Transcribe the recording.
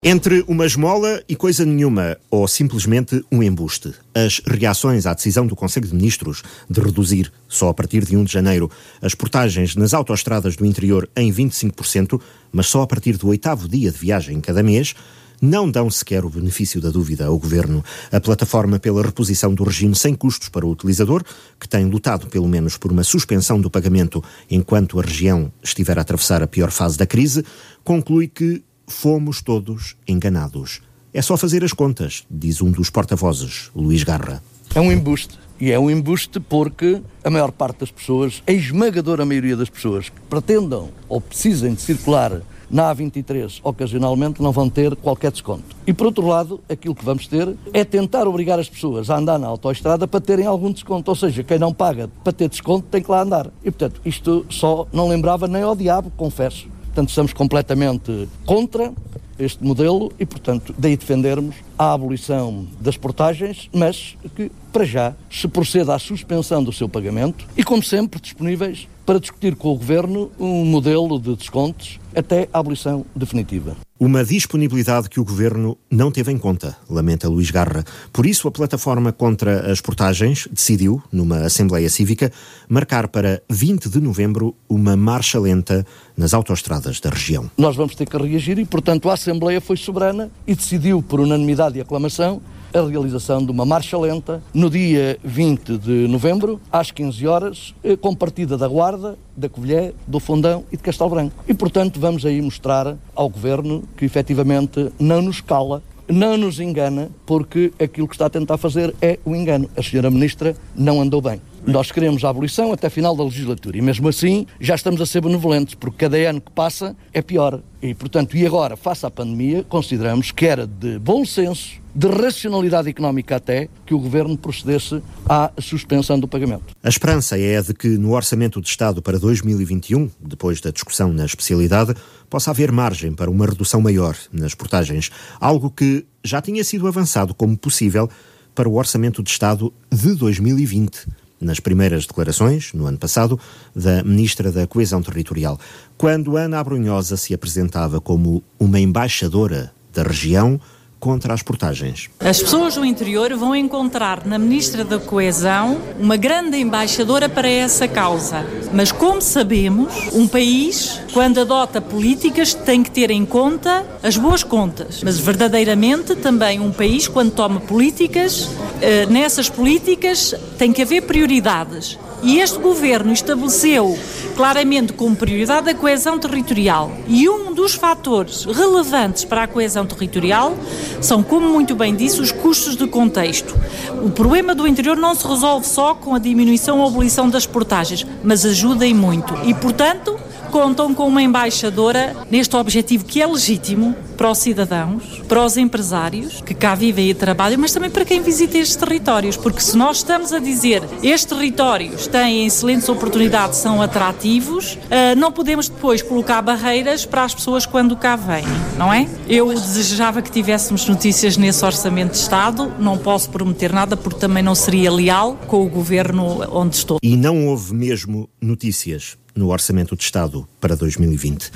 Entre uma esmola e coisa nenhuma, ou simplesmente um embuste, as reações à decisão do Conselho de Ministros de reduzir, só a partir de 1 de janeiro, as portagens nas autoestradas do interior em 25%, mas só a partir do oitavo dia de viagem cada mês, não dão sequer o benefício da dúvida ao Governo. A plataforma pela reposição do regime sem custos para o utilizador, que tem lutado pelo menos por uma suspensão do pagamento enquanto a região estiver a atravessar a pior fase da crise, conclui que fomos todos enganados. É só fazer as contas, diz um dos porta-vozes, Luís Garra. É um embuste. E é um embuste porque a maior parte das pessoas, a esmagadora maioria das pessoas que pretendam ou precisem de circular na A23 ocasionalmente não vão ter qualquer desconto. E por outro lado, aquilo que vamos ter é tentar obrigar as pessoas a andar na autoestrada para terem algum desconto. Ou seja, quem não paga para ter desconto tem que lá andar. E portanto, isto só não lembrava nem ao diabo, confesso. Portanto, estamos completamente contra este modelo e, portanto, daí defendermos a abolição das portagens, mas que, para já, se proceda à suspensão do seu pagamento e, como sempre, disponíveis para discutir com o Governo um modelo de descontos até a abolição definitiva. Uma disponibilidade que o governo não teve em conta, lamenta Luís Garra. Por isso, a plataforma contra as portagens decidiu, numa Assembleia Cívica, marcar para 20 de novembro uma marcha lenta nas autoestradas da região. Nós vamos ter que reagir e, portanto, a Assembleia foi soberana e decidiu, por unanimidade e aclamação, a realização de uma marcha lenta no dia 20 de novembro, às 15 horas, eh, com partida da Guarda, da Covilhé, do Fundão e de Castelo Branco. E, portanto, vamos aí mostrar ao Governo que efetivamente não nos cala não nos engana, porque aquilo que está a tentar fazer é o engano. A senhora Ministra não andou bem. Nós queremos a abolição até final da legislatura e mesmo assim já estamos a ser benevolentes, porque cada ano que passa é pior. E, portanto, e agora, face à pandemia, consideramos que era de bom senso, de racionalidade económica até, que o Governo procedesse à suspensão do pagamento. A esperança é de que no Orçamento de Estado para 2021, depois da discussão na especialidade, possa haver margem para uma redução maior nas portagens, algo que já tinha sido avançado como possível para o Orçamento de Estado de 2020 nas primeiras declarações, no ano passado, da Ministra da Coesão Territorial, quando Ana Abrunhosa se apresentava como uma embaixadora da região contra as portagens. As pessoas do interior vão encontrar na Ministra da Coesão uma grande embaixadora para essa causa. Mas, como sabemos, um país, quando adota políticas, tem que ter em conta as boas contas. Mas, verdadeiramente, também um país, quando toma políticas, eh, nessas políticas tem que haver prioridades. E este governo estabeleceu claramente como prioridade a coesão territorial. E um dos fatores relevantes para a coesão territorial são, como muito bem disse, os custos de contexto. O problema do interior não se resolve só com a diminuição ou abolição das portagens, mas ajuda e muito. E, portanto, contam com uma embaixadora neste objetivo que é legítimo para os cidadãos, para os empresários que cá vivem e trabalham, mas também para quem visita estes territórios, porque se nós estamos a dizer estes territórios têm excelentes oportunidades, são atrativos, ah, não podemos depois colocar barreiras para as pessoas quando cá vêm, não é? Eu desejava que tivéssemos notícias nesse orçamento de Estado, não posso prometer nada porque também não seria leal com o governo onde estou. E não houve mesmo notícias no Orçamento de Estado para 2020.